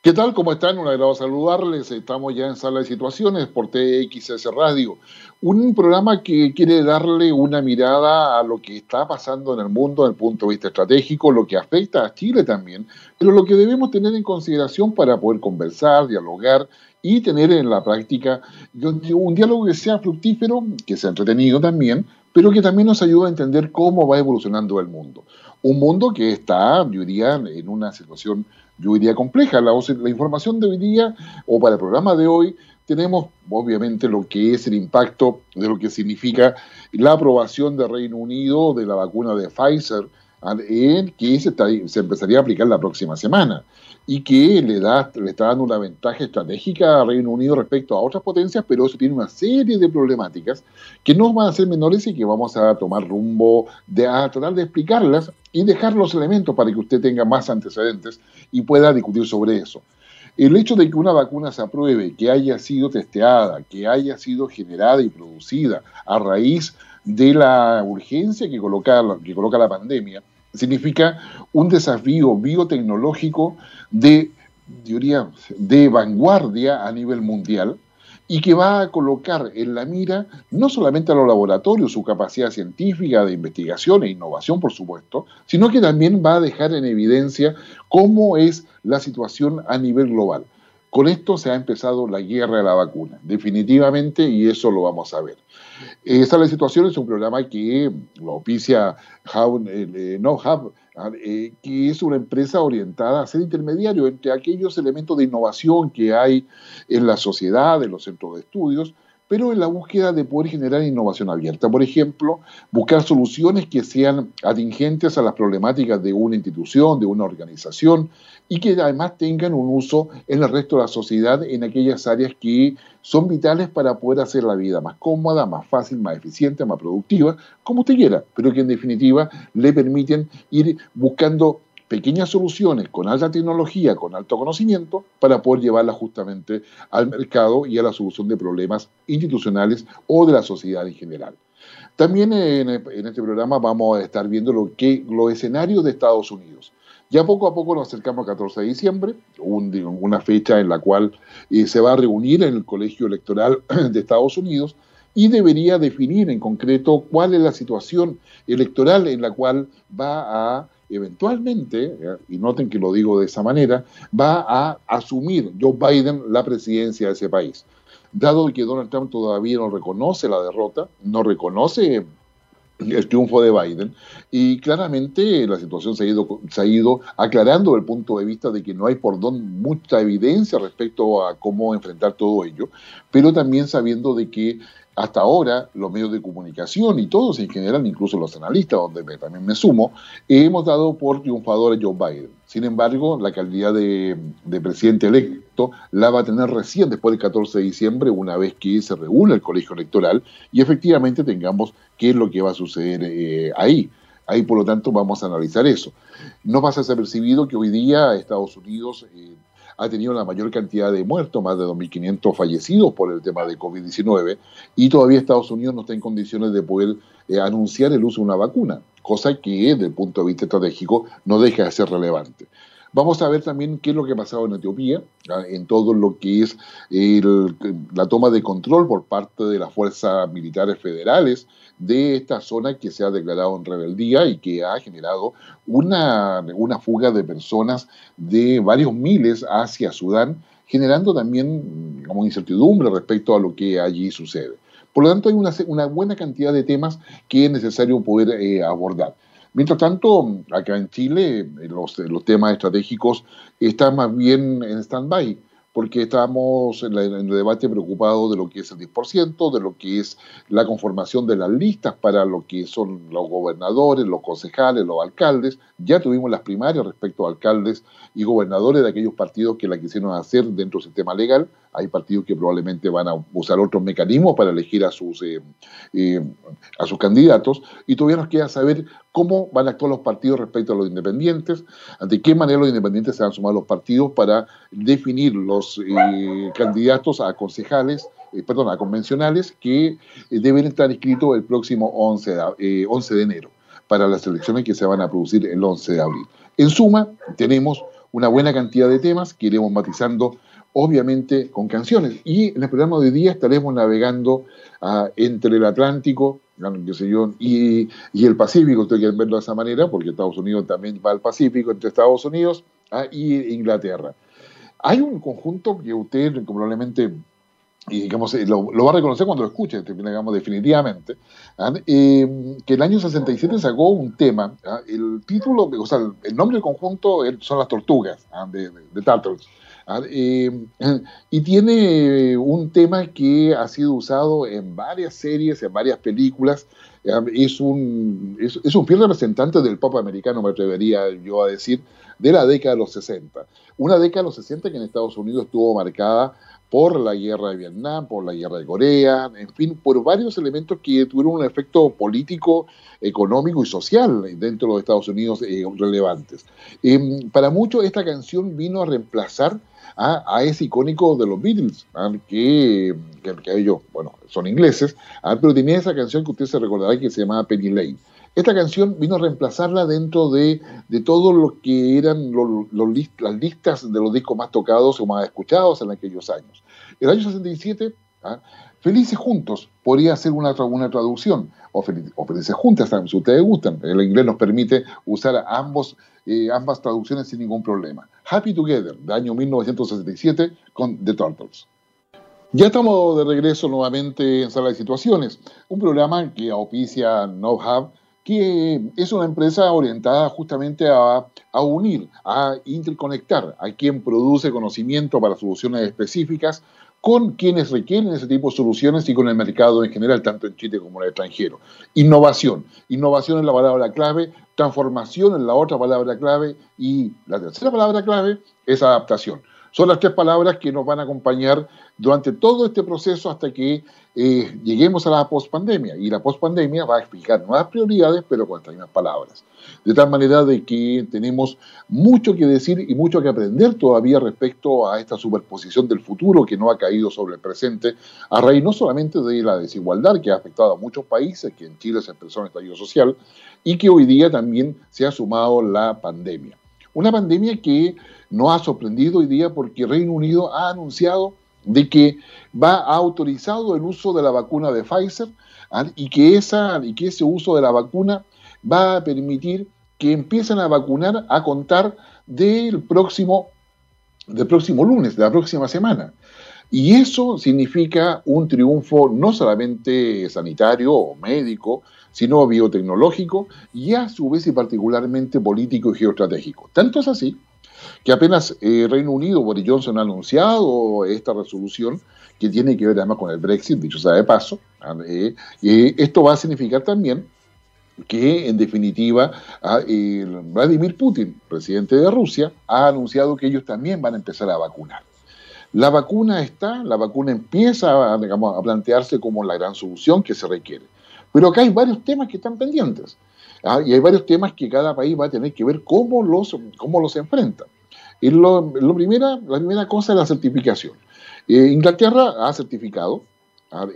¿Qué tal? ¿Cómo están? Un agrado saludarles. Estamos ya en Sala de Situaciones por TXS Radio. Un programa que quiere darle una mirada a lo que está pasando en el mundo desde el punto de vista estratégico, lo que afecta a Chile también, pero lo que debemos tener en consideración para poder conversar, dialogar y tener en la práctica un diálogo que sea fructífero, que sea entretenido también, pero que también nos ayude a entender cómo va evolucionando el mundo. Un mundo que está, yo diría, en una situación yo diría compleja. La, la información de hoy día, o para el programa de hoy, tenemos obviamente lo que es el impacto de lo que significa la aprobación del Reino Unido de la vacuna de Pfizer, que se, se empezaría a aplicar la próxima semana y que le, da, le está dando una ventaja estratégica al Reino Unido respecto a otras potencias, pero eso tiene una serie de problemáticas que no van a ser menores y que vamos a tomar rumbo de, a tratar de explicarlas y dejar los elementos para que usted tenga más antecedentes y pueda discutir sobre eso. El hecho de que una vacuna se apruebe, que haya sido testeada, que haya sido generada y producida a raíz de la urgencia que coloca, que coloca la pandemia, significa un desafío biotecnológico de, de vanguardia a nivel mundial y que va a colocar en la mira no solamente a los laboratorios, su capacidad científica de investigación e innovación, por supuesto, sino que también va a dejar en evidencia cómo es la situación a nivel global. Con esto se ha empezado la guerra de la vacuna, definitivamente, y eso lo vamos a ver. Esta es la situación, es un programa que lo oficia eh, No ah, eh, que es una empresa orientada a ser intermediario entre aquellos elementos de innovación que hay en la sociedad, en los centros de estudios, pero en la búsqueda de poder generar innovación abierta. Por ejemplo, buscar soluciones que sean atingentes a las problemáticas de una institución, de una organización, y que además tengan un uso en el resto de la sociedad en aquellas áreas que son vitales para poder hacer la vida más cómoda, más fácil, más eficiente, más productiva, como usted quiera, pero que en definitiva le permiten ir buscando pequeñas soluciones con alta tecnología, con alto conocimiento, para poder llevarlas justamente al mercado y a la solución de problemas institucionales o de la sociedad en general. También en, este programa vamos a estar viendo lo que, los escenarios de Estados Unidos. Ya poco a poco nos acercamos al 14 de diciembre, una fecha en la cual eh, se va a reunir en el Colegio Electoral de Estados Unidos y debería definir en concreto cuál es la situación electoral en la cual va a eventualmente, y noten que lo digo de esa manera, va a asumir Joe Biden la presidencia de ese país. Dado que Donald Trump todavía no reconoce la derrota, no reconoce el triunfo de Biden y claramente la situación se ha ido, se ha ido aclarando desde el punto de vista de que no hay por dónde mucha evidencia respecto a cómo enfrentar todo ello, pero también sabiendo de que hasta ahora los medios de comunicación y todos en general, incluso los analistas, donde también me sumo, hemos dado por triunfador a Joe Biden. Sin embargo, la calidad de, presidente electo la va a tener recién después del 14 de diciembre, una vez que se reúne el colegio electoral y efectivamente tengamos qué es lo que va a suceder eh, ahí. Ahí, por lo tanto, vamos a analizar eso. No pasa desapercibido que hoy día Estados Unidos eh, ha tenido la mayor cantidad de muertos, más de 2.500 fallecidos por el tema de COVID-19, y todavía Estados Unidos no está en condiciones de poder eh, anunciar el uso de una vacuna, cosa que desde el punto de vista estratégico no deja de ser relevante. Vamos a ver también qué es lo que ha pasado en Etiopía, en todo lo que es la toma de control por parte de las fuerzas militares federales de esta zona que se ha declarado en rebeldía y que ha generado una, una fuga de personas de varios miles hacia Sudán, generando también como incertidumbre respecto a lo que allí sucede. Por lo tanto, hay una, buena cantidad de temas que es necesario poder eh, abordar. Mientras tanto, acá en Chile, los, los temas estratégicos están más bien en stand-by porque estamos en, el debate preocupados de lo que es el 10%, de lo que es la conformación de las listas para lo que son los gobernadores, los concejales, los alcaldes. Ya tuvimos las primarias respecto a alcaldes y gobernadores de aquellos partidos que la quisieron hacer dentro del sistema legal. Hay partidos que probablemente van a usar otros mecanismos para elegir a sus, eh, eh, a sus candidatos y todavía nos queda saber cómo van a actuar los partidos respecto a los independientes, de qué manera los independientes se van a sumar a los partidos para definir los eh, candidatos a concejales, perdón, a convencionales que deben estar inscritos el próximo 11 de, 11 de enero para las elecciones que se van a producir el 11 de abril. En suma, tenemos una buena cantidad de temas que iremos matizando, obviamente, con canciones. Y en el programa de hoy día estaremos navegando ah, entre el Atlántico, qué sé yo, y, el Pacífico, ustedes quieren verlo de esa manera, porque Estados Unidos también va al Pacífico, entre Estados Unidos ah, y Inglaterra. Hay un conjunto que usted probablemente eh, lo, va a reconocer cuando lo escuche, digamos, definitivamente, eh, que el año 67 sacó un tema, el título, o sea, el nombre del conjunto son las tortugas de, de, Turtles, eh, y tiene un tema que ha sido usado en varias series, en varias películas, es un, es un fiel representante del pop americano, me atrevería yo a decir, de la década de los 60. Una década de los 60 que en Estados Unidos estuvo marcada por la guerra de Vietnam, por la guerra de Corea, en fin, por varios elementos que tuvieron un efecto político, económico y social dentro de los Estados Unidos eh, relevantes. Em, para muchos esta canción vino a reemplazar a, ese icónico de los Beatles, ¿ah? que, que, ellos, bueno, son ingleses, ¿ah? pero tenía esa canción que usted se recordará que se llamaba Penny Lane. Esta canción vino a reemplazarla dentro de, de todo lo que eran las listas de los discos más tocados o más escuchados en aquellos años. El año 67, ¿ah? Felices Juntos podría ser una, una traducción, o, Felices Juntas, si ustedes gustan. El inglés nos permite usar eh, ambas traducciones sin ningún problema. Happy Together, de año 1967, con The Turtles. Ya estamos de regreso nuevamente en Sala de Situaciones, un programa que auspicia Hub que es una empresa orientada justamente a, unir, a interconectar a quien produce conocimiento para soluciones específicas con quienes requieren ese tipo de soluciones y con el mercado en general, tanto en Chile como en el extranjero. Innovación. Innovación es la palabra clave, transformación es la otra palabra clave y la tercera palabra clave es adaptación. Son las tres palabras que nos van a acompañar durante todo este proceso hasta que eh, lleguemos a la pospandemia. Y la pospandemia va a explicar nuevas prioridades, pero con estas mismas palabras. De tal manera de que tenemos mucho que decir y mucho que aprender todavía respecto a esta superposición del futuro que no ha caído sobre el presente, a raíz no solamente de la desigualdad que ha afectado a muchos países, que en Chile se expresó en estallido social, y que hoy día también se ha sumado la pandemia. Una pandemia que nos ha sorprendido hoy día porque Reino Unido ha anunciado de que va a autorizado el uso de la vacuna de Pfizer y, que esa, y que ese uso de la vacuna va a permitir que empiecen a vacunar a contar del próximo, del próximo lunes, de la próxima semana. Y eso significa un triunfo no solamente sanitario o médico, sino biotecnológico y a su vez y particularmente político y geoestratégico. Tanto es así que apenas eh, Reino Unido, Boris Johnson ha anunciado esta resolución que tiene que ver además con el Brexit, dicho sea de paso, ¿ah? eh, esto va a significar también que en definitiva ah, Vladimir Putin, presidente de Rusia, ha anunciado que ellos también van a empezar a vacunar. La vacuna está, la vacuna empieza digamos, a plantearse como la gran solución que se requiere. Pero acá hay varios temas que están pendientes. ¿ah? y hay varios temas que cada país va a tener que ver cómo los, cómo los enfrenta. Y lo, primera, la primera cosa es la certificación. Eh, Inglaterra ha certificado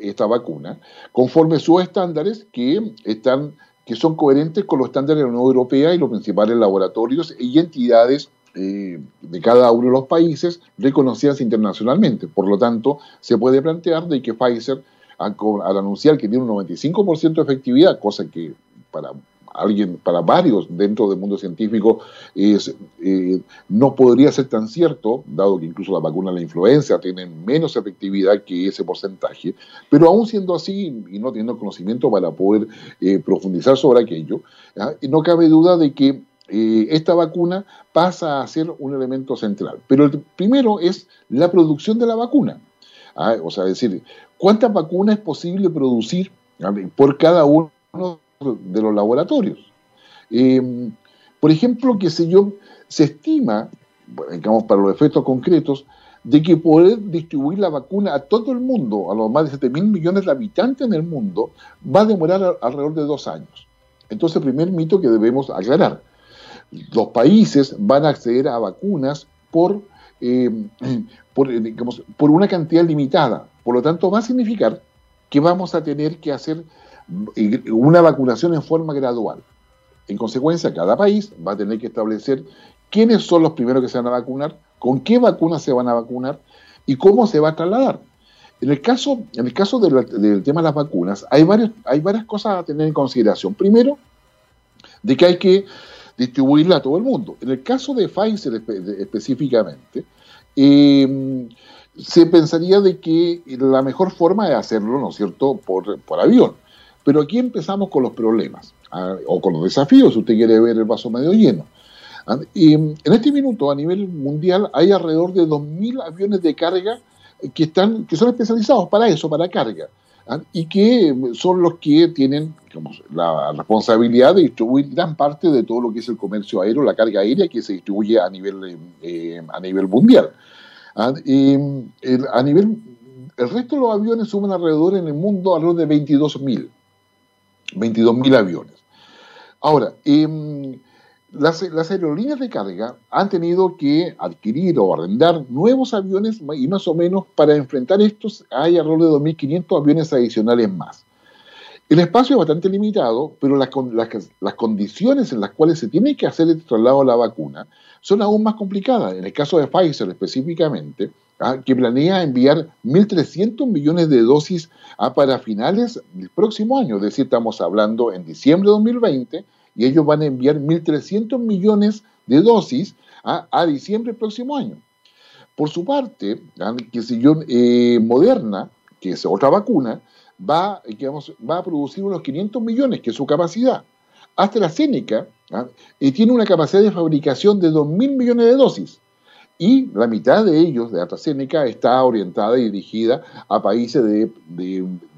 esta vacuna conforme sus estándares que están que son coherentes con los estándares de la Unión Europea y los principales laboratorios y entidades eh, de cada uno de los países reconocidas internacionalmente. Por lo tanto, se puede plantear de que Pfizer, al, anunciar que tiene un 95% de efectividad, cosa que para alguien, para varios dentro del mundo científico, eh, no podría ser tan cierto, dado que incluso la vacuna de la influenza tiene menos efectividad que ese porcentaje, pero aún siendo así y no teniendo conocimiento para poder eh, profundizar sobre aquello, no cabe duda de que eh, esta vacuna pasa a ser un elemento central. Pero el primero es la producción de la vacuna. ¿ah? O sea, decir, ¿cuántas vacunas es posible producir por cada uno de los laboratorios. Eh, por ejemplo, que se yo, se estima, digamos, para los efectos concretos, de que poder distribuir la vacuna a todo el mundo, a los más de 7 mil millones de habitantes en el mundo, va a demorar alrededor de dos años. Entonces, el primer mito que debemos aclarar, los países van a acceder a vacunas por, eh, por, por una cantidad limitada. Por lo tanto, va a significar que vamos a tener que hacer una vacunación en forma gradual. En consecuencia, cada país va a tener que establecer quiénes son los primeros que se van a vacunar, con qué vacunas se van a vacunar y cómo se va a trasladar. En el caso, en el caso del, tema de las vacunas, hay, varias cosas a tener en consideración. Primero, de que hay que distribuirla a todo el mundo. En el caso de Pfizer específicamente, eh, se pensaría de que la mejor forma de hacerlo, ¿no es cierto?, por, por avión. Pero aquí empezamos con los problemas, ah, o con los desafíos, si usted quiere ver el vaso medio lleno. Ah, y en este minuto, a nivel mundial, hay alrededor de 2.000 aviones de carga que, están, que son especializados para eso, para carga, ah, y que son los que tienen la responsabilidad de distribuir gran parte de todo lo que es el comercio aéreo, la carga aérea que se distribuye a nivel, eh, a nivel mundial. Ah, y el, a nivel, el resto de los aviones suman alrededor en el mundo alrededor de 22.000, 22.000 aviones. Ahora, em, las, las, aerolíneas de carga han tenido que adquirir o arrendar nuevos aviones y más o menos para enfrentar estos hay alrededor de 2.500 aviones adicionales más. El espacio es bastante limitado, pero las, condiciones en las cuales se tiene que hacer el traslado de la vacuna son aún más complicadas. En el caso de Pfizer específicamente, ¿ah? que planea enviar 1.300 millones de dosis ¿ah? para finales del próximo año, es decir, estamos hablando en diciembre de 2020, y ellos van a enviar 1.300 millones de dosis ¿ah? a diciembre del próximo año. Por su parte, eh, Moderna, que es otra vacuna, va, va a producir unos 500 millones, que es su capacidad. AstraZeneca ¿ah? y tiene una capacidad de fabricación de 2.000 millones de dosis. Y la mitad de ellos, de AstraZeneca, está orientada y dirigida a países de,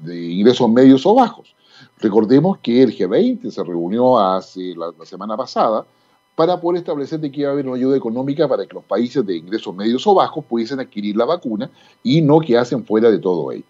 ingresos medios o bajos. Recordemos que el G20 se reunió hace la, semana pasada para poder establecer que iba a haber una ayuda económica para que los países de ingresos medios o bajos pudiesen adquirir la vacuna y no que hacen fuera de todo ello.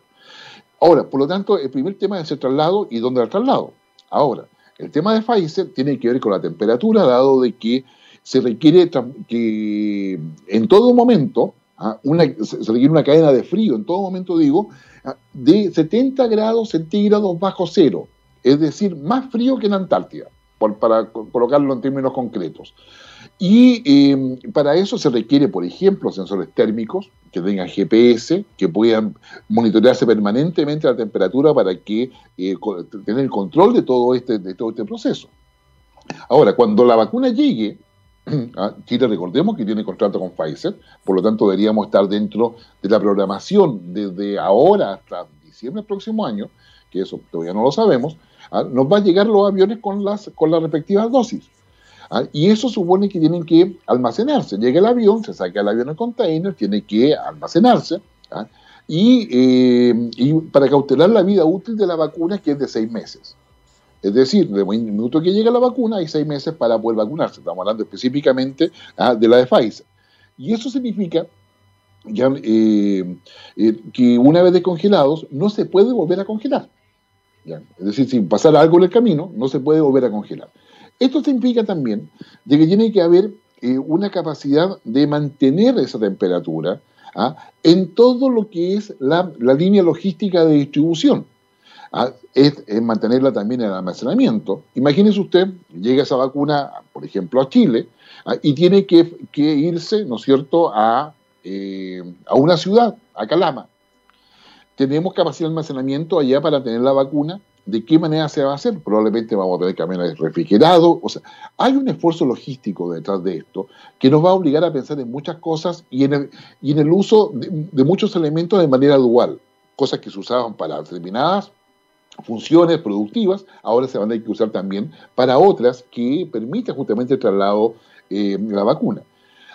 Ahora, por lo tanto, el primer tema es el traslado y dónde el traslado. Ahora, el tema de Pfizer tiene que ver con la temperatura, dado de que se requiere que en todo momento, ¿ah? se requiere una cadena de frío, en todo momento digo, ¿ah? de 70 grados centígrados bajo cero, es decir, más frío que en Antártida, para colocarlo en términos concretos. Y em, para eso se requiere, por ejemplo, sensores térmicos que tengan GPS, que puedan monitorearse permanentemente la temperatura para que eh, tener el control de todo este, de todo este proceso. Ahora, cuando la vacuna llegue, ah, Chile recordemos que tiene contrato con Pfizer, por lo tanto deberíamos estar dentro de la programación desde ahora hasta diciembre del próximo año, que eso todavía no lo sabemos, ah, nos va a llegar los aviones con las, con las respectivas dosis. ¿ah? Y eso supone que tienen que almacenarse. Llega el avión, se saca el avión en container, tiene que almacenarse. ¿ah? Eh, y, para cautelar la vida útil de la vacuna, que es de seis meses. Es decir, de el minuto que llega la vacuna, hay seis meses para poder vacunarse. Estamos hablando específicamente ¿ah? de la de Pfizer. Y eso significa eh, eh, que una vez descongelados, no se puede volver a congelar. Es decir, si pasara algo en el camino, no se puede volver a congelar. Esto significa también de que tiene que haber eh, una capacidad de mantener esa temperatura ¿ah? en todo lo que es la, línea logística de distribución. ¿ah? Es, mantenerla también en el almacenamiento. Imagínese usted, llega esa vacuna, por ejemplo, a Chile, ¿ah? y tiene que, irse, ¿no es cierto?, a, eh, a una ciudad, a Calama. Tenemos capacidad de almacenamiento allá para tener la vacuna ¿De qué manera se va a hacer? Probablemente vamos a tener camiones refrigerados. O sea, hay un esfuerzo logístico detrás de esto que nos va a obligar a pensar en muchas cosas y en el, y en el uso de, muchos elementos de manera dual. Cosas que se usaban para determinadas funciones productivas, ahora se van a tener que usar también para otras que permitan justamente el traslado eh, de la vacuna.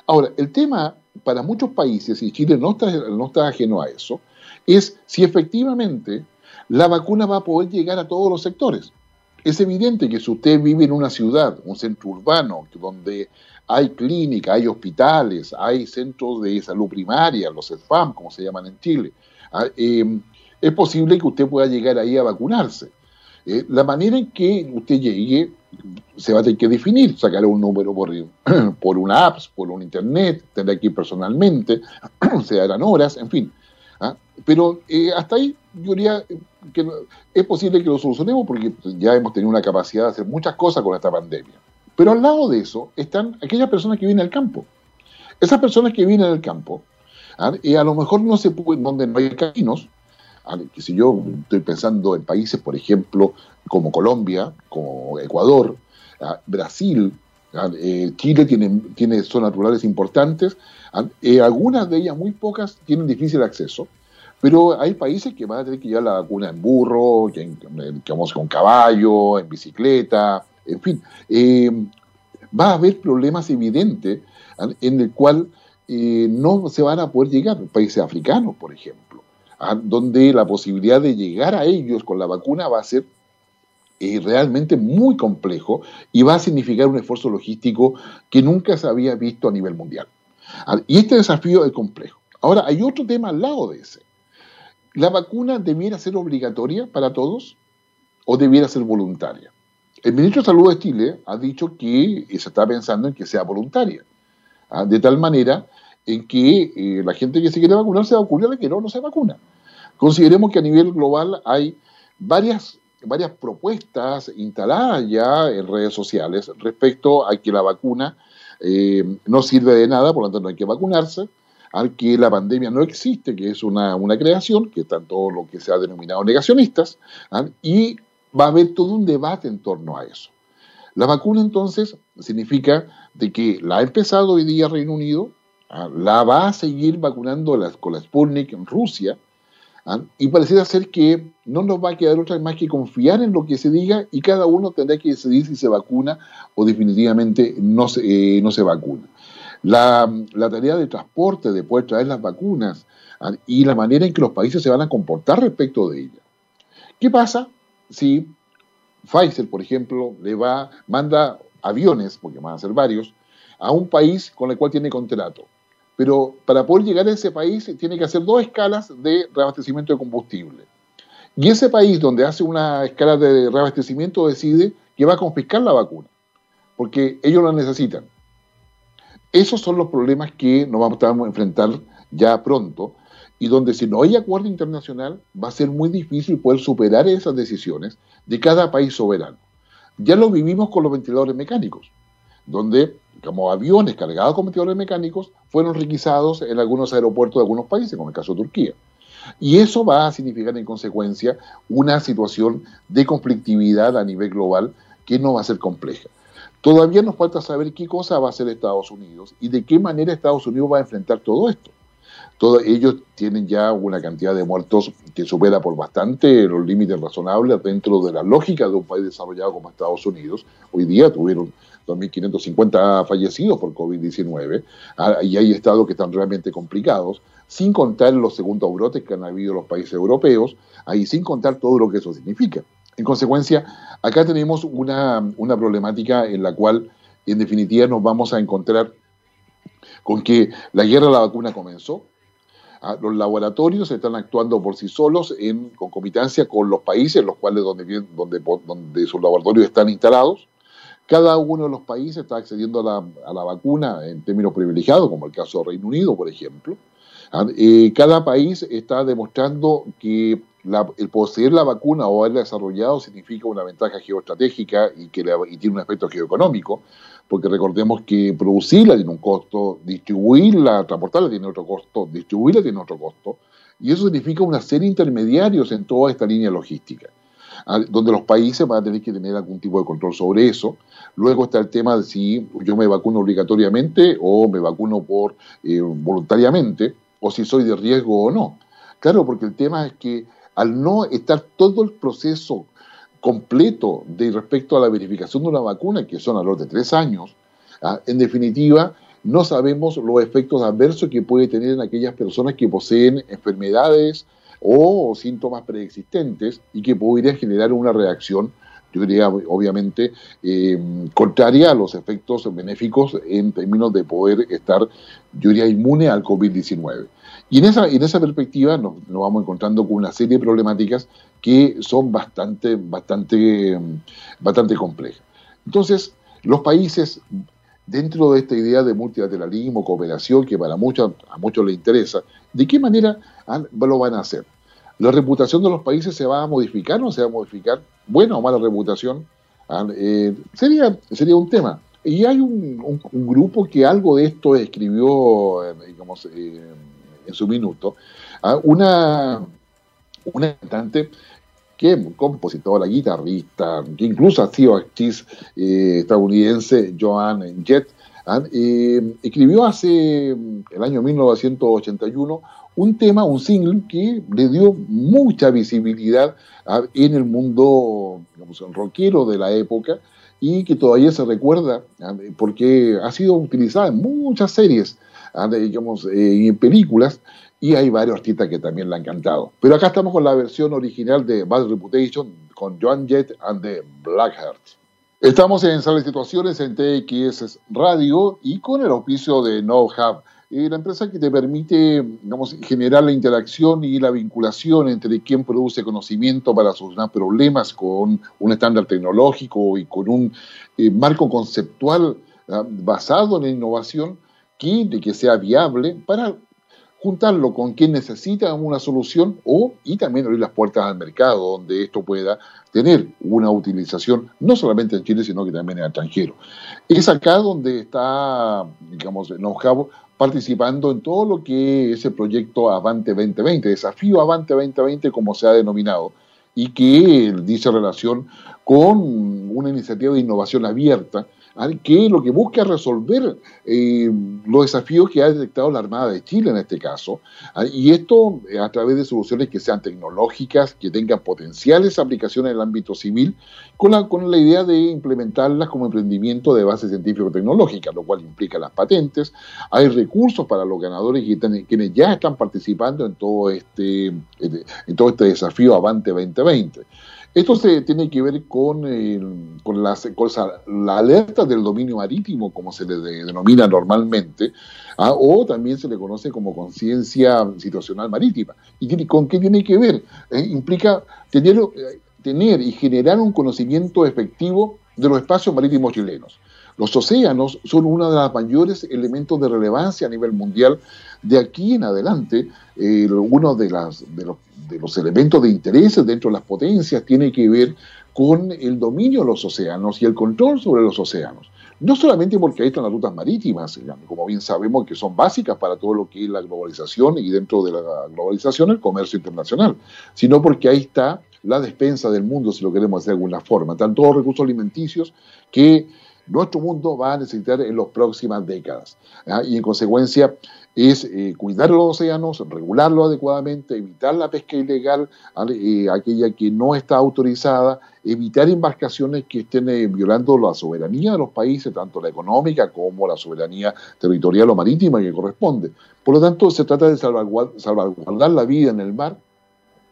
Ahora, el tema para muchos países, y Chile no está, no está ajeno a eso, es si efectivamente la vacuna va a poder llegar a todos los sectores. Es evidente que si usted vive en una ciudad, un centro urbano, donde hay clínicas, hay hospitales, hay centros de salud primaria, los CEFAM, como se llaman en Chile, ah, eh, es posible que usted pueda llegar ahí a vacunarse. Eh, la manera en que usted llegue se va a tener que definir, sacar un número por, por una app, por un internet, tendrá que ir personalmente, se darán horas, en fin. ¿Ah? Pero eh, hasta ahí yo diría que es posible que lo solucionemos porque ya hemos tenido una capacidad de hacer muchas cosas con esta pandemia. Pero al lado de eso están aquellas personas que viven al campo. Esas personas que viven en el campo, ¿ah? y a lo mejor no se puede, donde no hay caminos, ¿ah? que si yo estoy pensando en países, por ejemplo, como Colombia, como Ecuador. Brasil, eh, Chile tiene, tiene zonas rurales importantes, eh, algunas de ellas, muy pocas, tienen difícil acceso, pero hay países que van a tener que llevar la vacuna en burro, que, vamos con caballo, en bicicleta, en fin. Eh, va a haber problemas evidentes en el cual no se van a poder llegar, países africanos, por ejemplo, donde la posibilidad de llegar a ellos con la vacuna va a ser eh, realmente muy complejo y va a significar un esfuerzo logístico que nunca se había visto a nivel mundial. Y este desafío es complejo. Ahora, hay otro tema al lado de ese. ¿La vacuna debiera ser obligatoria para todos o debiera ser voluntaria? El ministro de Salud de Chile ha dicho que se está pensando en que sea voluntaria. ¿ah? de tal manera en que eh, la gente que se quiere vacunar se vacuna la que no, no se vacuna. Consideremos que a nivel global hay varias, varias propuestas instaladas ya en redes sociales respecto a que la vacuna eh, no sirve de nada, por lo tanto no hay que vacunarse, al que la pandemia no existe, que es una, creación, que están todo lo que se ha denominado negacionistas, ¿ah? y va a haber todo un debate en torno a eso. La vacuna entonces significa de que la ha empezado hoy día Reino Unido, ¿ah? la va a seguir vacunando con la Sputnik en Rusia, ¿ah? y pareciera ser que no nos va a quedar otra más que confiar en lo que se diga y cada uno tendrá que decidir si se vacuna o definitivamente no se, eh, vacuna. La, tarea de transporte de poder traer las vacunas ¿ah? y la manera en que los países se van a comportar respecto de ellas. ¿Qué pasa si Pfizer, por ejemplo, le va, manda aviones, porque van a ser varios, a un país con el cual tiene contrato. Pero para poder llegar a ese país tiene que hacer dos escalas de reabastecimiento de combustible. Y ese país donde hace una escala de reabastecimiento decide que va a confiscar la vacuna, porque ellos la necesitan. Esos son los problemas que nos vamos a enfrentar ya pronto y donde si no hay acuerdo internacional va a ser muy difícil poder superar esas decisiones de cada país soberano. Ya lo vivimos con los ventiladores mecánicos, donde como aviones cargados con ventiladores mecánicos fueron requisados en algunos aeropuertos de algunos países, como el caso de Turquía. Y eso va a significar en consecuencia una situación de conflictividad a nivel global que no va a ser compleja. Todavía nos falta saber qué cosa va a hacer Estados Unidos y de qué manera Estados Unidos va a enfrentar todo esto. Todos ellos tienen ya una cantidad de muertos que supera por bastante los límites razonables dentro de la lógica de un país desarrollado como Estados Unidos. Hoy día tuvieron 2.550 fallecidos por COVID-19 ah, y hay estados que están realmente complicados, sin contar los segundos brotes que han habido en los países europeos, ahí sin contar todo lo que eso significa. En consecuencia, acá tenemos una, una problemática en la cual, en definitiva, nos vamos a encontrar con que la guerra de la vacuna comenzó, Ah, los laboratorios están actuando por sí solos en concomitancia con los países, los cuales donde, donde, donde sus laboratorios están instalados. Cada uno de los países está accediendo a la, vacuna en términos privilegiados, como el caso de Reino Unido, por ejemplo. Ah, eh, cada país está demostrando que el poseer la vacuna o haberla desarrollado significa una ventaja geoestratégica y que y tiene un efecto geoeconómico porque recordemos que producirla tiene un costo, distribuirla, transportarla tiene otro costo, distribuirla tiene otro costo, y eso significa una serie de intermediarios en toda esta línea logística, donde los países van a tener que tener algún tipo de control sobre eso. Luego está el tema de si yo me vacuno obligatoriamente o me vacuno por eh, voluntariamente, o si soy de riesgo o no. Claro, porque el tema es que al no estar todo el proceso completo de respecto a la verificación de una vacuna, que son a los de tres años, ¿ah? en definitiva, no sabemos los efectos adversos que puede tener en aquellas personas que poseen enfermedades o síntomas preexistentes y que podrían generar una reacción, yo diría, obviamente, eh, contraria a los efectos benéficos en términos de poder estar, yo diría, inmune al COVID-19. Y en esa, en esa perspectiva nos, nos, vamos encontrando con una serie de problemáticas que son bastante, bastante, bastante complejas. Entonces, los países, dentro de esta idea de multilateralismo, cooperación, que para muchos, a muchos les interesa, ¿de qué manera lo van a hacer? ¿La reputación de los países se va a modificar no se va a modificar? ¿Buena o mala reputación? Ah, eh, sería, sería un tema. Y hay un, grupo que algo de esto escribió, eh, digamos, eh, en su minuto, ¿ah? una, una cantante que compositora, guitarrista, que incluso ha sido actriz eh, estadounidense, Joan Jett, ¿ah? escribió hace el año 1981 un tema, un single que le dio mucha visibilidad ¿ah? en el mundo rockero de la época y que todavía se recuerda ¿ah? porque ha sido utilizada en muchas series, digamos, eh, en películas, y hay varios artistas que también la han cantado. Pero acá estamos con la versión original de Bad Reputation con Joan Jett and the Blackhearts. Estamos en Sala de Situaciones en TX Radio y con el auspicio de No Hub, la empresa que te permite generar la interacción y la vinculación entre quien produce conocimiento para solucionar problemas con un estándar tecnológico y con un eh, marco conceptual ah, basado en la innovación que, de que sea viable para juntarlo con quien necesita una solución o y también abrir las puertas al mercado donde esto pueda tener una utilización no solamente en Chile sino que también en el extranjero. Es acá donde está, digamos, Nojabo participando en todo lo que es el proyecto Avante 2020, desafío Avante 2020 como se ha denominado, y que dice relación con una iniciativa de innovación abierta que lo que busca es resolver eh, los desafíos que ha detectado la Armada de Chile en este caso, y esto eh, a través de soluciones que sean tecnológicas, que tengan potenciales aplicaciones en el ámbito civil, con la, con la idea de implementarlas como emprendimiento de base científico-tecnológica, lo cual implica las patentes. Hay recursos para los ganadores y quienes ya están participando en todo este, en todo este desafío Avante 2020. Esto se tiene que ver con, con, la, la, alerta del dominio marítimo, como se le denomina normalmente, ¿ah? o también se le conoce como conciencia situacional marítima. ¿Y con qué tiene que ver? Eh, implica tener, eh, tener y generar un conocimiento efectivo de los espacios marítimos chilenos. Los océanos son uno de los mayores elementos de relevancia a nivel mundial. De aquí en adelante, eh, uno de, las, de, los de los elementos de interés dentro de las potencias tiene que ver con el dominio de los océanos y el control sobre los océanos. No solamente porque ahí están las rutas marítimas, como bien sabemos que son básicas para todo lo que es la globalización y dentro de la globalización el comercio internacional, sino porque ahí está la despensa del mundo, si lo queremos hacer de alguna forma. Están todos los recursos alimenticios que nuestro mundo va a necesitar en las próximas décadas. Y en consecuencia, es eh, cuidar los océanos, regularlo adecuadamente, evitar la pesca ilegal, eh, aquella que no está autorizada, evitar embarcaciones que estén eh, violando la soberanía de los países, tanto la económica como la soberanía territorial o marítima que corresponde. Por lo tanto, se trata de salvaguardar la vida en el mar,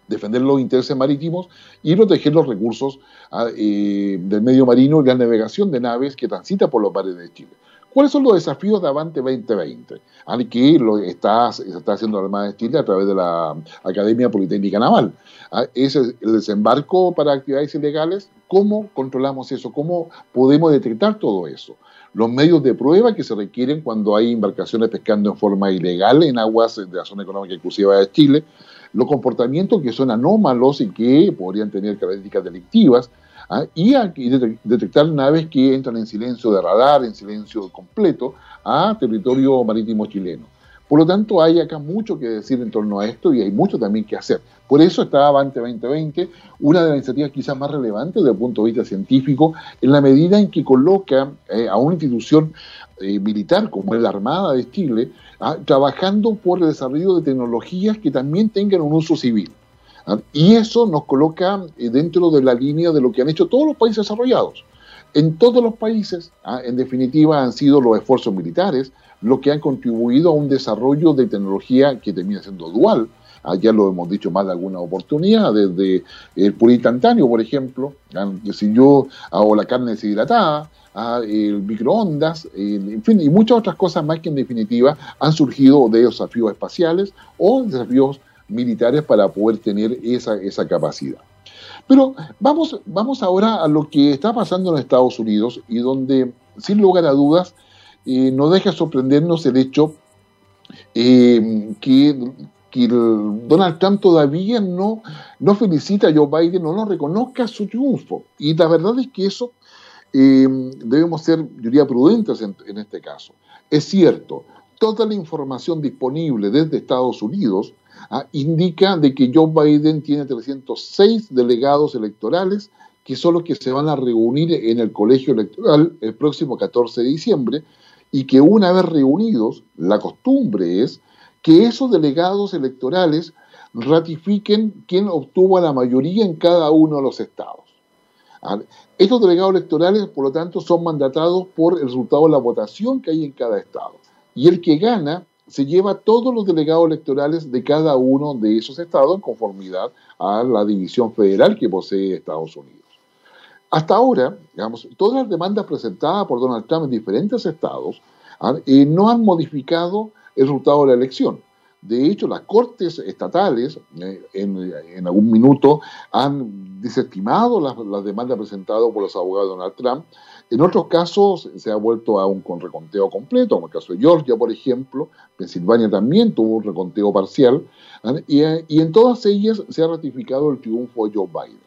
defender los intereses marítimos y proteger los recursos ah, del medio marino y la navegación de naves que transitan por los mares de Chile. ¿Cuáles son los desafíos de Avante 2020? Aquí lo está, se está haciendo la Armada de Chile a través de la Academia Politécnica Naval. ¿ah? Es el desembarco para actividades ilegales. ¿Cómo controlamos eso? ¿Cómo podemos detectar todo eso? Los medios de prueba que se requieren cuando hay embarcaciones pescando en forma ilegal en aguas de la zona económica exclusiva de Chile. Los comportamientos que son anómalos y que podrían tener características delictivas ¿ah? y, detectar naves que entran en silencio de radar, en silencio completo, a territorio marítimo chileno. Por lo tanto, hay acá mucho que decir en torno a esto y hay mucho también que hacer. Por eso está Avante 2020, una de las iniciativas quizás más relevantes desde el punto de vista científico, en la medida en que coloca eh, a una institución eh, militar como es la Armada de Chile, ¿ah? trabajando por el desarrollo de tecnologías que también tengan un uso civil. ¿Ah? Y eso nos coloca eh, dentro de la línea de lo que han hecho todos los países desarrollados. En todos los países, ¿ah? en definitiva, han sido los esfuerzos militares los que han contribuido a un desarrollo de tecnología que termina siendo dual. ¿ah? ya lo hemos dicho más de alguna oportunidad, desde el instantáneo, por ejemplo, si yo hago la carne deshidratada, el microondas, en fin, y muchas otras cosas más que en definitiva han surgido de desafíos espaciales o desafíos militares para poder tener esa, esa capacidad. Pero vamos, vamos ahora a lo que está pasando en Estados Unidos y donde, sin lugar a dudas, eh, nos deja sorprendernos el hecho eh, que, Donald Trump todavía no, no felicita a Joe Biden, no lo reconozca su triunfo. Y la verdad es que eso debemos ser, yo diría, prudentes en, este caso. Es cierto, toda la información disponible desde Estados Unidos ah, indica de que Joe Biden tiene 306 delegados electorales que son los que se van a reunir en el colegio electoral el próximo 14 de diciembre y que una vez reunidos, la costumbre es que esos delegados electorales ratifiquen quién obtuvo la mayoría en cada uno de los estados. Ah, estos delegados electorales, por lo tanto, son mandatados por el resultado de la votación que hay en cada estado. Y el que gana se lleva todos los delegados electorales de cada uno de esos estados en conformidad a la división federal que posee Estados Unidos. Hasta ahora, digamos, todas las demandas presentadas por Donald Trump en diferentes estados eh, no han modificado el resultado de la elección. De hecho, las cortes estatales eh, en, algún minuto han desestimado las, demandas presentadas por los abogados de Donald Trump. En otros casos se ha vuelto a un con reconteo completo, como el caso de Georgia, por ejemplo. Pensilvania también tuvo un reconteo parcial. ¿ah? Y, y en todas ellas se ha ratificado el triunfo de Joe Biden.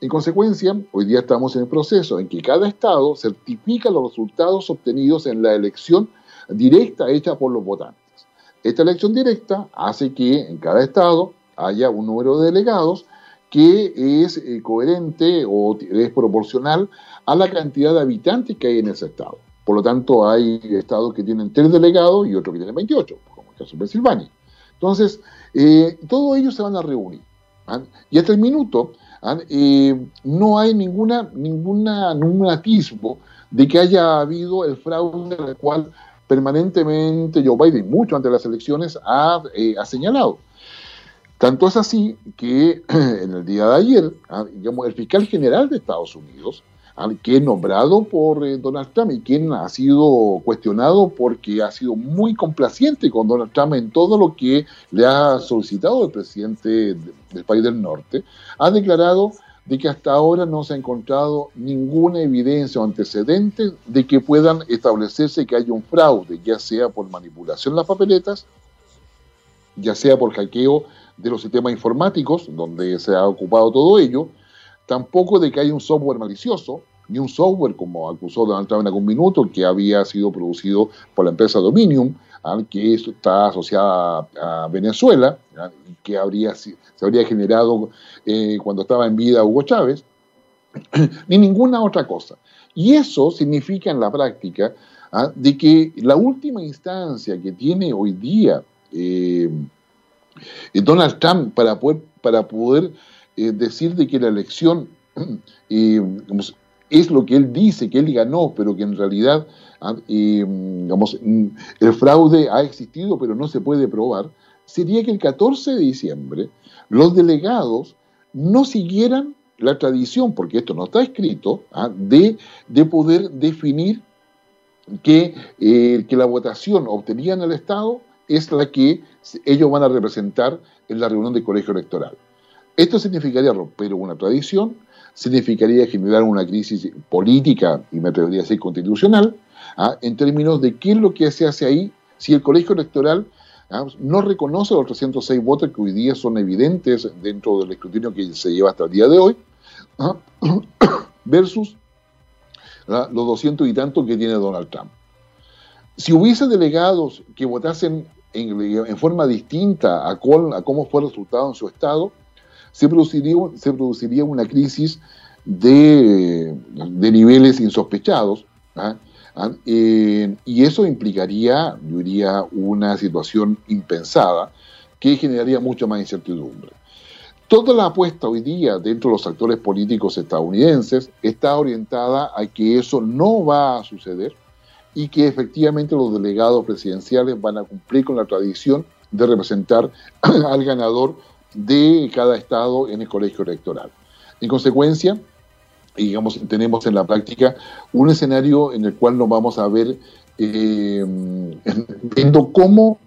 En consecuencia, hoy día estamos en el proceso en que cada estado certifica los resultados obtenidos en la elección directa hecha por los votantes. Esta elección directa hace que en cada estado haya un número de delegados que es eh, coherente o es proporcional a la cantidad de habitantes que hay en ese estado. Por lo tanto, hay estados que tienen tres delegados y otros que tienen 28, como el caso de Pensilvania. Entonces, eh, todos ellos se van a reunir. ¿ah? Y hasta el minuto, ¿ah? eh, no hay ninguna, ninguna, ningún atisbo de que haya habido el fraude al cual permanentemente Joe Biden, mucho antes de las elecciones, ha, eh, señalado. Tanto es así que en el día de ayer, ah, digamos, el fiscal general de Estados Unidos, que es nombrado por eh, Donald Trump y quien ha sido cuestionado porque ha sido muy complaciente con Donald Trump en todo lo que le ha solicitado el presidente del país del norte, ha declarado de que hasta ahora no se ha encontrado ninguna evidencia o antecedente de que puedan establecerse que haya un fraude, ya sea por manipulación de las papeletas, ya sea por hackeo de los sistemas informáticos, donde se ha ocupado todo ello, tampoco de que haya un software malicioso, ni un software, como acusó Donald Trump en algún minuto, que había sido producido por la empresa Dominium, que está asociada a Venezuela, que habría, se habría generado eh, cuando estaba en vida Hugo Chávez, ni ninguna otra cosa. Y eso significa en la práctica ¿ah? de que la última instancia que tiene hoy día eh, Donald Trump para poder, para poder eh, decir de que la elección es lo que él dice, que él ganó, pero que en realidad ¿ah? digamos, el fraude ha existido, pero no se puede probar, sería que el 14 de diciembre los delegados no siguieran la tradición, porque esto no está escrito, ¿ah? de, de, poder definir que, eh, que la votación obtenida en el Estado es la que ellos van a representar en la reunión del colegio electoral. Esto significaría romper una tradición, significaría generar una crisis política y me atrevería a decir constitucional, ¿ah? en términos de qué es lo que se hace ahí si el colegio electoral no reconoce los 306 votos que hoy día son evidentes dentro del escrutinio que se lleva hasta el día de hoy, versus los 200 y tantos que tiene Donald Trump. Si hubiese delegados que votasen en, forma distinta a, cómo fue el resultado en su estado, se produciría, una crisis de, niveles insospechados. ¿ah? ¿ah? Y eso implicaría, yo diría, una situación impensada que generaría mucha más incertidumbre. Toda la apuesta hoy día dentro de los actores políticos estadounidenses está orientada a que eso no va a suceder y que efectivamente los delegados presidenciales van a cumplir con la tradición de representar al ganador de cada estado en el colegio electoral. En consecuencia, digamos, tenemos en la práctica un escenario en el cual nos vamos a ver eh, viendo cómo,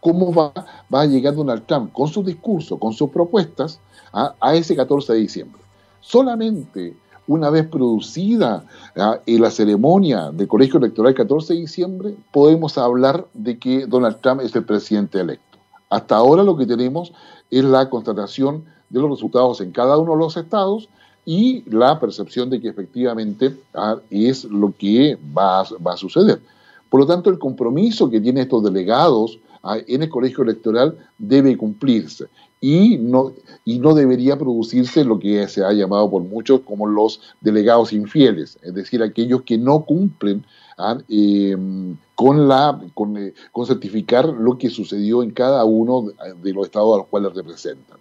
cómo va, va a llegar Donald Trump con su discurso, con sus propuestas, a, ese 14 de diciembre. Solamente una vez producida la ceremonia del colegio electoral 14 de diciembre, podemos hablar de que Donald Trump es el presidente electo. Hasta ahora lo que tenemos es la constatación de los resultados en cada uno de los estados y la percepción de que efectivamente ah, es lo que va a, suceder. Por lo tanto, el compromiso que tienen estos delegados ah, en el colegio electoral debe cumplirse y no, y no debería producirse lo que se ha llamado por muchos como los delegados infieles, es decir, aquellos que no cumplen ¿ah? em, con, la, con, eh, con, certificar lo que sucedió en cada uno de los estados a los cuales representan.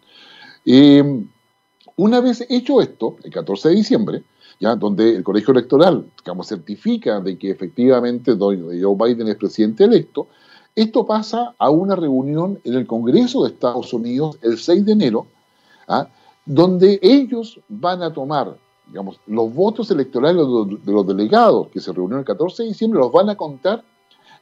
Em, una vez hecho esto, el 14 de diciembre, ya donde el colegio electoral certifica de que efectivamente Joe Biden es presidente electo, esto pasa a una reunión en el Congreso de Estados Unidos el 6 de enero, ¿ah? donde ellos van a tomar digamos, los votos electorales de los delegados que se reunieron el 14 de diciembre, los van a contar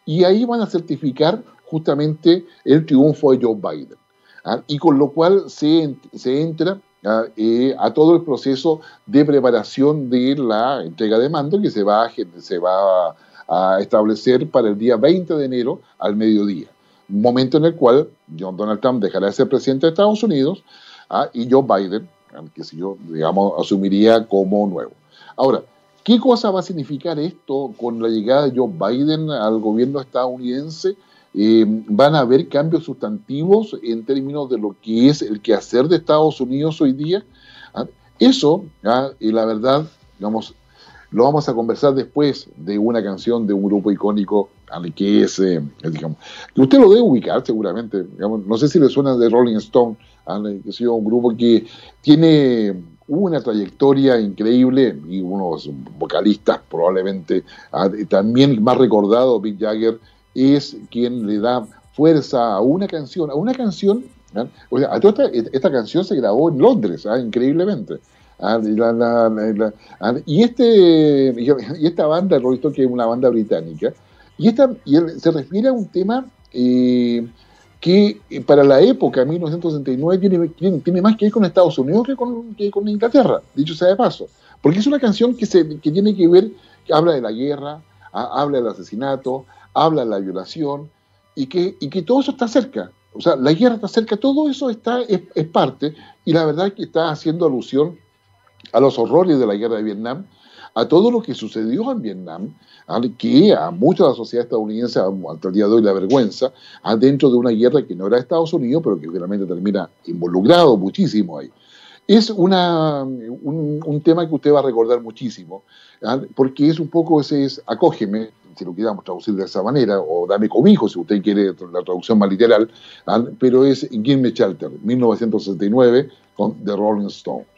y ahí van a certificar justamente el triunfo de Joe Biden. ¿ah? Y con lo cual se, se entra ¿ah? eh, a todo el proceso de preparación de la entrega de mando que se va, se va a establecer para el día 20 de enero al mediodía. Momento en el cual John Donald Trump dejará de ser presidente de Estados Unidos ¿ah? y Joe Biden que si yo, digamos, asumiría como nuevo. Ahora, ¿qué cosa va a significar esto con la llegada de Joe Biden al gobierno estadounidense? Eh, van a haber cambios sustantivos en términos de lo que es el quehacer de Estados Unidos hoy día. ¿Ah? Eso, ¿ah? y la verdad, digamos, lo vamos a conversar después de una canción de un grupo icónico al que es, eh, digamos, que usted lo debe ubicar seguramente, digamos, no sé si le suena de Rolling Stone, que ha sido un grupo que tiene una trayectoria increíble y unos vocalistas probablemente ah, también más recordado, Mick Jagger, es quien le da fuerza a una canción, a una canción, o sea, esta, canción se grabó en Londres, ¿ah? increíblemente. ¿Ah? y, este, y esta banda, que es una banda británica, y, esta, y se refiere a un tema eh, que eh, para la época, 1969, tiene, más que ver con Estados Unidos que con, con Inglaterra, dicho sea de paso. Porque es una canción que, se, que tiene que ver, que habla de la guerra, habla del asesinato, habla de la violación, y que, y que todo eso está cerca. O sea, la guerra está cerca, todo eso está, es, es parte, y la verdad es que está haciendo alusión a los horrores de la guerra de Vietnam, a todo lo que sucedió en Vietnam, que a mucha de la sociedad estadounidense hasta el día de hoy la vergüenza, dentro de una guerra que no era Estados Unidos, pero que realmente termina involucrado muchísimo ahí. Es una, un, tema que usted va a recordar muchísimo, porque es un poco ese es acógeme, si lo queramos traducir de esa manera, o dame cobijo si usted quiere la traducción más literal, pero es Give Me Shelter, 1969, con The Rolling Stones.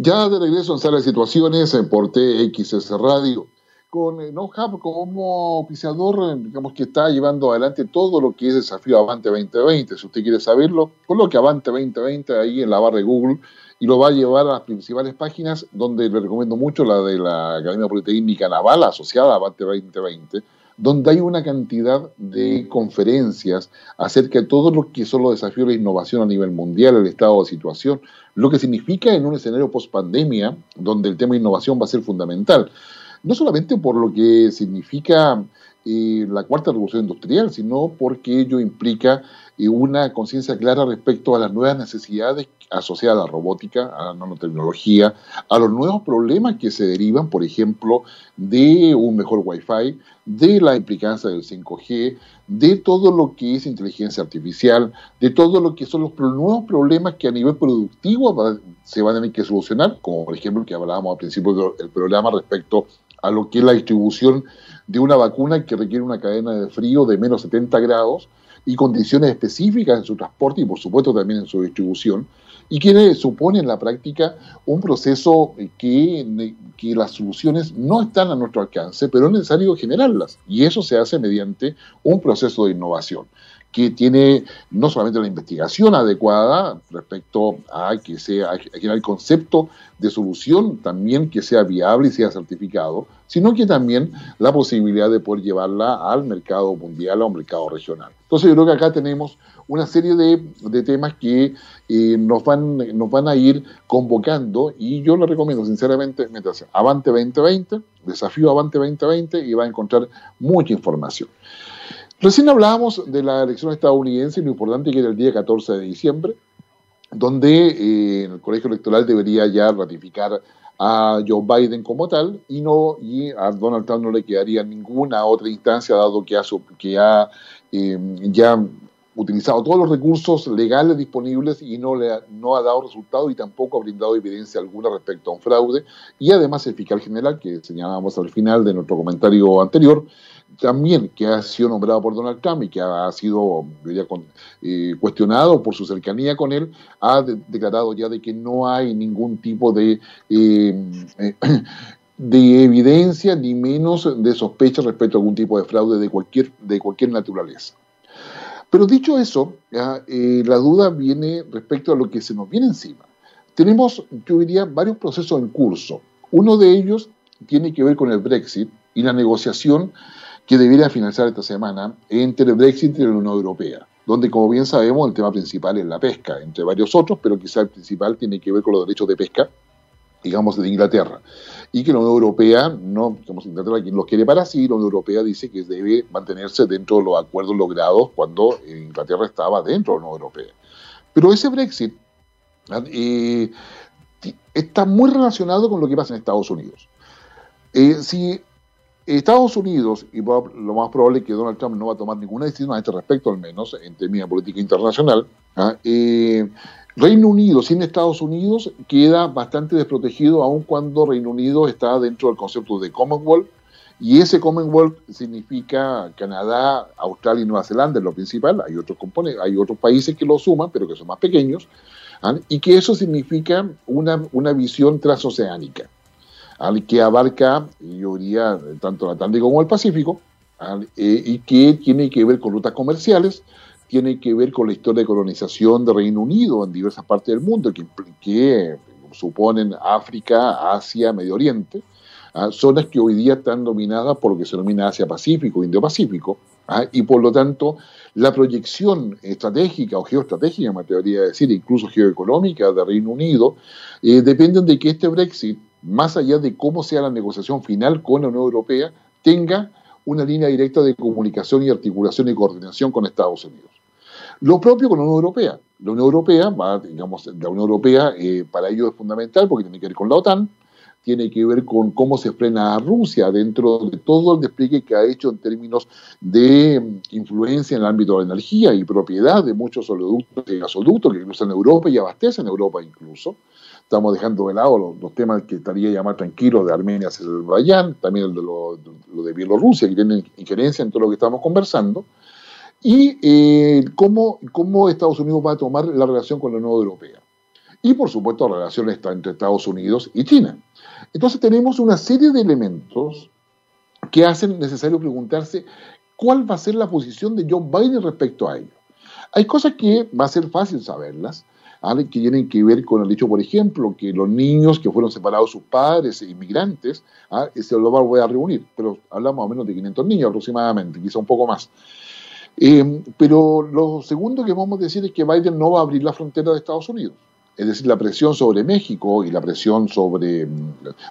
Ya de regreso en Sala de Situaciones por TXS Radio, con eh, NoHub como oficiador, digamos que está llevando adelante todo lo que es desafío Avante 2020. Si usted quiere saberlo, coloque Avante 2020 ahí en la barra de Google y lo va a llevar a las principales páginas, donde le recomiendo mucho la de la Academia Politécnica Naval asociada a Avante 2020 donde hay una cantidad de conferencias acerca de todo lo que son los desafíos de la innovación a nivel mundial, el estado de situación, lo que significa en un escenario post-pandemia, donde el tema de innovación va a ser fundamental. No solamente por lo que significa eh, la cuarta revolución industrial, sino porque ello implica eh, una conciencia clara respecto a las nuevas necesidades asociadas a la robótica, a la nanotecnología, a los nuevos problemas que se derivan, por ejemplo, de un mejor Wi-Fi, de la implicancia del 5G, de todo lo que es inteligencia artificial, de todo lo que son los nuevos problemas que a nivel productivo se van a tener que solucionar, como por ejemplo que hablábamos al principio del programa respecto a lo que es la distribución de una vacuna que requiere una cadena de frío de menos 70 grados y condiciones específicas en su transporte y por supuesto también en su distribución, y que supone en la práctica un proceso que, que las soluciones no están a nuestro alcance, pero es necesario generarlas, y eso se hace mediante un proceso de innovación que tiene no solamente la investigación adecuada respecto a que sea el concepto de solución también que sea viable y sea certificado, sino que también la posibilidad de poder llevarla al mercado mundial o al mercado regional. Entonces yo creo que acá tenemos una serie de, temas que eh, nos, van, nos van a ir convocando y yo le recomiendo sinceramente, métase Avante 2020, desafío Avante 2020 y va a encontrar mucha información. Recién hablábamos de la elección estadounidense y lo importante que era el día 14 de diciembre. donde eh, el colegio electoral debería ya ratificar a Joe Biden como tal y no y a Donald Trump no le quedaría ninguna otra instancia dado que ha, que ha eh, ya utilizado todos los recursos legales disponibles y no, le no ha dado resultado y tampoco ha brindado evidencia alguna respecto a un fraude. Y además el fiscal general, que señalábamos al final de nuestro comentario anterior, también que ha sido nombrado por Donald Trump y que ha sido eh, cuestionado por su cercanía con él, ha declarado ya de que no hay ningún tipo de... Eh, de evidencia ni menos de sospecha respecto a algún tipo de fraude de cualquier, de cualquier naturaleza. Pero dicho eso, eh, la duda viene respecto a lo que se nos viene encima. Tenemos, yo diría, varios procesos en curso. Uno de ellos tiene que ver con el Brexit y la negociación que debería finalizar esta semana entre el Brexit y la Unión Europea, donde, como bien sabemos, el tema principal es la pesca, entre varios otros, pero quizá el principal tiene que ver con los derechos de pesca, digamos, de Inglaterra y que la Unión Europea, no, digamos, Inglaterra quien los quiere para sí, la Unión Europea dice que debe mantenerse dentro de los acuerdos logrados cuando Inglaterra estaba dentro de la Unión Europea. Pero ese Brexit eh, está muy relacionado con lo que pasa en Estados Unidos. Eh, si Estados Unidos, y lo más probable es que Donald Trump no va a tomar ninguna decisión a este respecto, al menos en términos de política internacional, ¿ah? eh, Reino Unido sin Estados Unidos queda bastante desprotegido aun cuando Reino Unido está dentro del concepto de Commonwealth y ese Commonwealth significa Canadá, Australia y Nueva Zelanda, es lo principal. Hay otros componentes, hay otros países que lo suman, pero que son más pequeños, ¿ah? y que eso significa una, una visión transoceánica. Que abarca, yo diría, tanto el Atlántico como el Pacífico, eh, y que tiene que ver con rutas comerciales, tiene que ver con la historia de colonización de Reino Unido en diversas partes del mundo, que, que suponen África, Asia, Medio Oriente, ¿ah? zonas que hoy día están dominadas por lo que se denomina Asia-Pacífico, Indo-Pacífico, ¿ah? y por lo tanto la proyección estratégica o geoestratégica, me atrevería a decir, incluso geoeconómica de Reino Unido, eh, dependen de que este Brexit, más allá de cómo sea la negociación final con la Unión Europea, tenga una línea directa de comunicación y articulación y coordinación con Estados Unidos. Lo propio con la Unión Europea. La Unión Europea, va, digamos, la Unión Europea eh, para ello es fundamental porque tiene que ver con la OTAN, tiene que ver con cómo se frena a Rusia dentro de todo el despliegue que ha hecho en términos de mm, influencia en el ámbito de la energía y propiedad de muchos oleoductos y gasoductos que cruzan Europa y abastecen Europa incluso. Estamos dejando de lado los, temas que estaría ya más tranquilos de Armenia, Azerbaiyán, también de lo, de Bielorrusia, que tienen injerencia en todo lo que estamos conversando y eh, cómo, cómo, Estados Unidos va a tomar la relación con la Unión Europea. Y por supuesto la relación está entre Estados Unidos y China. Entonces tenemos una serie de elementos que hacen necesario preguntarse cuál va a ser la posición de Joe Biden respecto a ello. Hay cosas que va a ser fácil saberlas, que tienen que ver con el hecho, por ejemplo, que los niños que fueron separados sus padres, inmigrantes, ¿ah? se los va a reunir, pero hablamos o menos de 500 niños aproximadamente, quizá un poco más. Eh, pero lo segundo que vamos a decir es que Biden no va a abrir la frontera de Estados Unidos. Es decir, la presión sobre México y la presión sobre,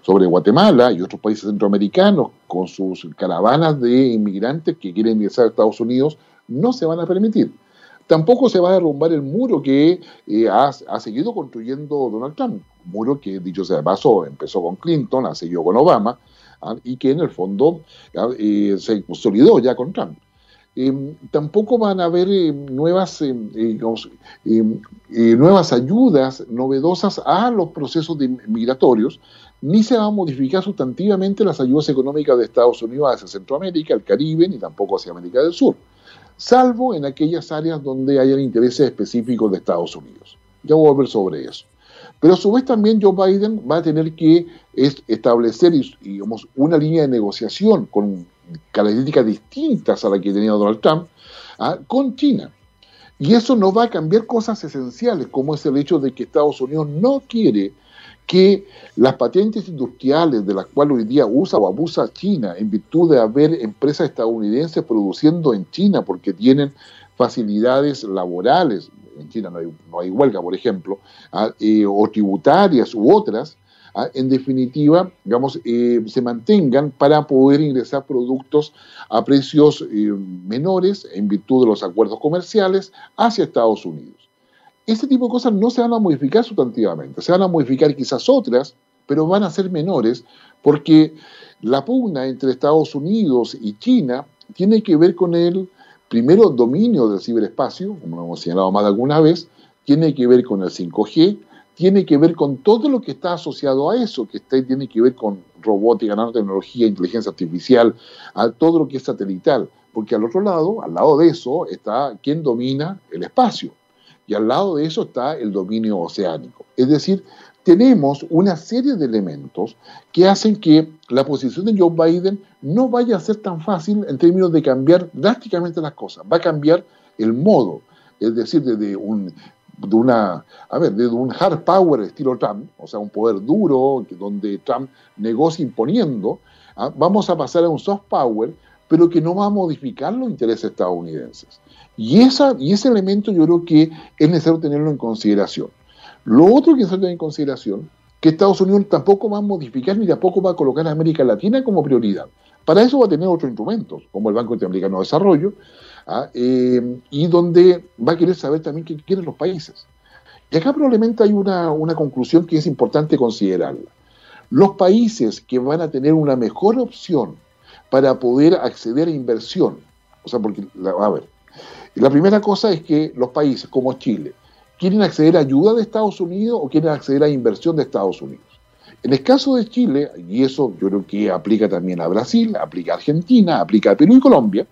sobre Guatemala y otros países centroamericanos con sus caravanas de inmigrantes que quieren ingresar a Estados Unidos no se van a permitir. Tampoco se va a derrumbar el muro que eh, ha, seguido construyendo Donald Trump. Muro que, dicho sea de paso, empezó con Clinton, ha seguido con Obama ¿ah? y que en el fondo eh, se consolidó ya con Trump. Em, tampoco van a haber em, nuevas, em, eh, eh, nuevas ayudas novedosas a los procesos migratorios, ni se van a modificar sustantivamente las ayudas económicas de Estados Unidos hacia Centroamérica, el Caribe, ni tampoco hacia América del Sur, salvo en aquellas áreas donde hayan intereses específicos de Estados Unidos. Ya voy a volver sobre eso. Pero a su vez también Joe Biden va a tener que establecer digamos, una línea de negociación con características distintas a la que tenía Donald Trump, ¿ah? con China. Y eso no va a cambiar cosas esenciales, como es el hecho de que Estados Unidos no quiere que las patentes industriales de las cuales hoy día usa o abusa China, en virtud de haber empresas estadounidenses produciendo en China porque tienen facilidades laborales, en China no hay, huelga, por ejemplo, ¿ah? eh, o tributarias u otras, ¿ah? en definitiva, digamos, eh, se mantengan para poder ingresar productos a precios eh, menores en virtud de los acuerdos comerciales hacia Estados Unidos. Ese tipo de cosas no se van a modificar sustantivamente, se van a modificar quizás otras, pero van a ser menores porque la pugna entre Estados Unidos y China tiene que ver con el, primero, dominio del ciberespacio, como hemos señalado más de alguna vez, tiene que ver con el 5G, tiene que ver con todo lo que está asociado a eso, que está, tiene que ver con robótica, nanotecnología, inteligencia artificial, a todo lo que es satelital, porque al otro lado, al lado de eso, está quien domina el espacio, y al lado de eso está el dominio oceánico. Es decir, tenemos una serie de elementos que hacen que la posición de Joe Biden no vaya a ser tan fácil en términos de cambiar drásticamente las cosas. Va a cambiar el modo, es decir, desde un, hard power estilo Trump, o sea, un poder duro donde Trump negocia imponiendo, ¿ah? vamos a pasar a un soft power, pero que no va a modificar los intereses estadounidenses. Y, esa, y ese elemento yo creo que es necesario tenerlo en consideración. Lo otro que se tener en consideración, que Estados Unidos tampoco va a modificar ni tampoco va a colocar a América Latina como prioridad. Para eso va a tener otros instrumentos, como el Banco Interamericano de Desarrollo, ¿ah? eh, y donde va a querer saber también qué quieren los países. Y acá probablemente hay una, una conclusión que es importante considerarla. Los países que van a tener una mejor opción para poder acceder a inversión, o sea, porque, a ver, la primera cosa es que los países como Chile, quieren acceder a ayuda de Estados Unidos o quieren acceder a inversión de Estados Unidos. En el caso de Chile, y eso yo creo que aplica también a Brasil, aplica a Argentina, aplica a Perú y Colombia,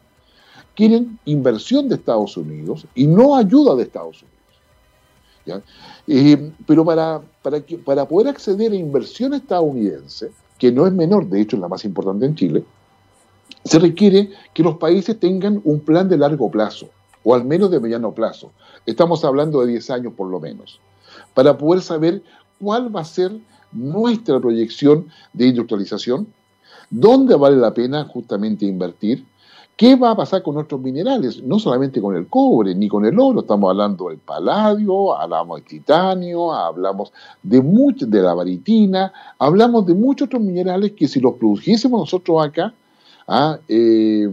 quieren inversión de Estados Unidos y no ayuda de Estados Unidos. Eh, pero para, para, para poder acceder a inversión estadounidense, que no es menor, de hecho es la más importante en Chile, se requiere que los países tengan un plan de largo plazo, o al menos de mediano plazo. Estamos hablando de 10 años por lo menos, para poder saber cuál va a ser nuestra proyección de industrialización, dónde vale la pena justamente invertir, qué va a pasar con nuestros minerales, no solamente con el cobre ni con el oro, estamos hablando del paladio, hablamos del titanio, hablamos de, de la baritina, hablamos de muchos otros minerales que si los produjésemos nosotros acá, Ah, eh,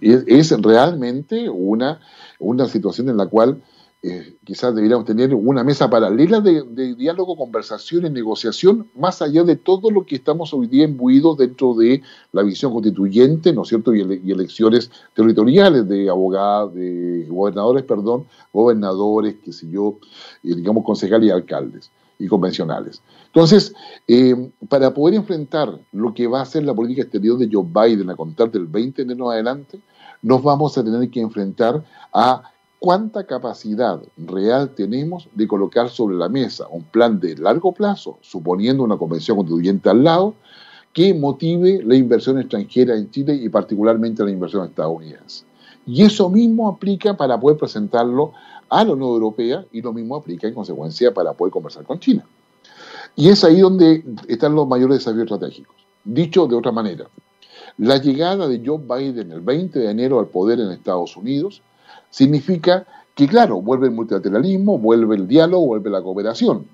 es, realmente una, una situación en la cual eh, quizás deberíamos tener una mesa paralela de, diálogo, conversación y negociación, más allá de todo lo que estamos hoy día imbuidos dentro de la visión constituyente, ¿no es cierto?, y, elecciones territoriales de abogados, de gobernadores, perdón, gobernadores, qué sé yo, eh, digamos, concejales y alcaldes y convencionales. Entonces, eh, para poder enfrentar lo que va a ser la política exterior de Joe Biden a contar del 20 de enero adelante, nos vamos a tener que enfrentar a cuánta capacidad real tenemos de colocar sobre la mesa un plan de largo plazo, suponiendo una convención constituyente al lado, que motive la inversión extranjera en Chile y particularmente la inversión estadounidense. Y eso mismo aplica para poder presentarlo a la Unión Europea y lo mismo aplica en consecuencia para poder conversar con China. Y es ahí donde están los mayores desafíos estratégicos. Dicho de otra manera, la llegada de Joe Biden el 20 de enero al poder en Estados Unidos significa que, claro, vuelve el multilateralismo, vuelve el diálogo, vuelve la cooperación,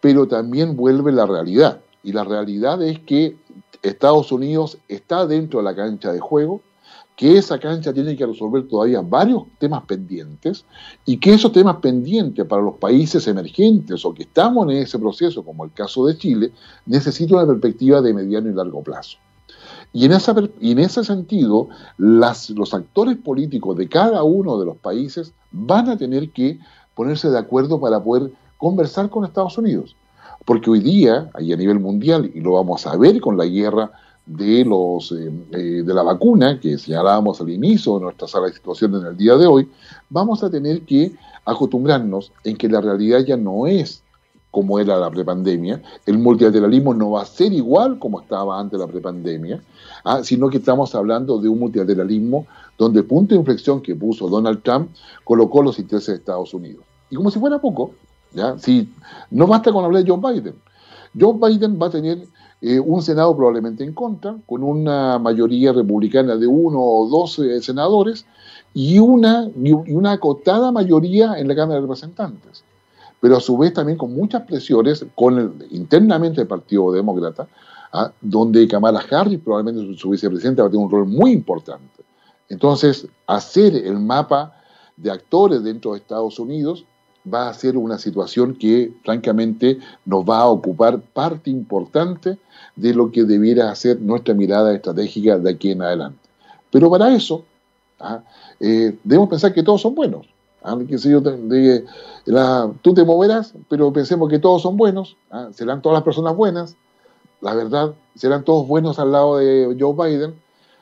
pero también vuelve la realidad. Y la realidad es que Estados Unidos está dentro de la cancha de juego, que esa cancha tiene que resolver todavía varios temas pendientes y que esos temas pendientes para los países emergentes o que estamos en ese proceso, como el caso de Chile, necesitan una perspectiva de mediano y largo plazo. Y en, esa, en ese sentido, los actores políticos de cada uno de los países van a tener que ponerse de acuerdo para poder conversar con Estados Unidos. Porque hoy día, ahí a nivel mundial, y lo vamos a ver con la guerra de, los, eh, eh, de la vacuna que señalábamos al inicio de nuestra sala de situación en el día de hoy, vamos a tener que acostumbrarnos en que la realidad ya no es como era la prepandemia, el multilateralismo no va a ser igual como estaba antes de la prepandemia, ah, sino que estamos hablando de un multilateralismo donde el punto de inflexión que puso Donald Trump colocó los intereses de Estados Unidos. Y como si fuera poco, ¿ya? Si, no basta con hablar de Joe Biden. Joe Biden va a tener eh, un Senado probablemente en contra, con una mayoría republicana de uno o dos senadores y una, y una acotada mayoría en la Cámara de Representantes. Pero a su vez también con muchas presiones con internamente el Partido Demócrata, ¿ah? donde Kamala Harris, probablemente su vicepresidenta, va a tener un rol muy importante. Entonces, hacer el mapa de actores dentro de Estados Unidos va a ser una situación que francamente nos va a ocupar parte importante de lo que debiera ser nuestra mirada estratégica de aquí en adelante. Pero para eso ¿ah? eh, debemos pensar que todos son buenos. ¿ah? tú te moverás, pero pensemos que todos son buenos, ¿ah? serán todas las personas buenas, la verdad, serán todos buenos al lado de Joe Biden.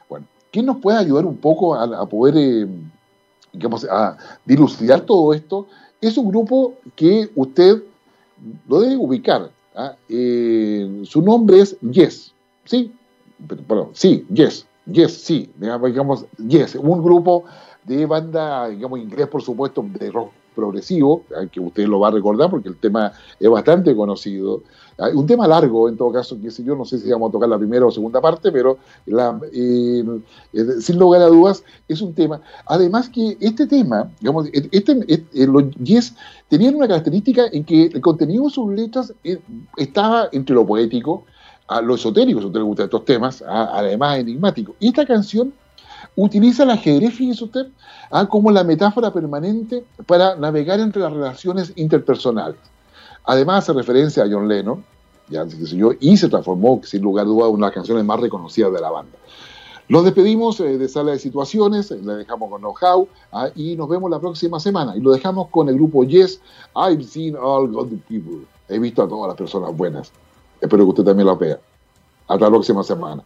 Bueno, ¿quién nos puede ayudar un poco a, poder, eh, digamos, a dilucidar todo esto? Es un grupo que usted lo debe ubicar. Eh, su nombre es Yes, ¿sí? Perdón, sí, Yes, Yes, sí, digamos, Yes, un grupo de banda, digamos, inglés, por supuesto, de rock progresivo, que usted lo va a recordar porque el tema es bastante conocido. Un tema largo, en todo caso, que yo, no sé si vamos a tocar la primera o segunda parte, pero eh, sin lugar a dudas es un tema. Además que este tema, digamos, este, este los Yes tenían una característica en que el contenido de sus letras eh, estaba entre lo poético, a lo esotérico, si usted le gustan estos temas, además enigmático. Y esta canción utiliza el ajedrez, fíjese usted, ah, como la metáfora permanente para navegar entre las relaciones interpersonales. Además hace referencia a John Lennon, ya yo, y se transformó, sin lugar a dudas, en una de las canciones más reconocidas de la banda. Los despedimos eh, de Sala de Situaciones, eh, le dejamos con Know How ah, y nos vemos la próxima semana. Y lo dejamos con el grupo Yes, I've seen all good people. He visto a todas las personas buenas. Espero que usted también lo vea. Hasta la próxima semana.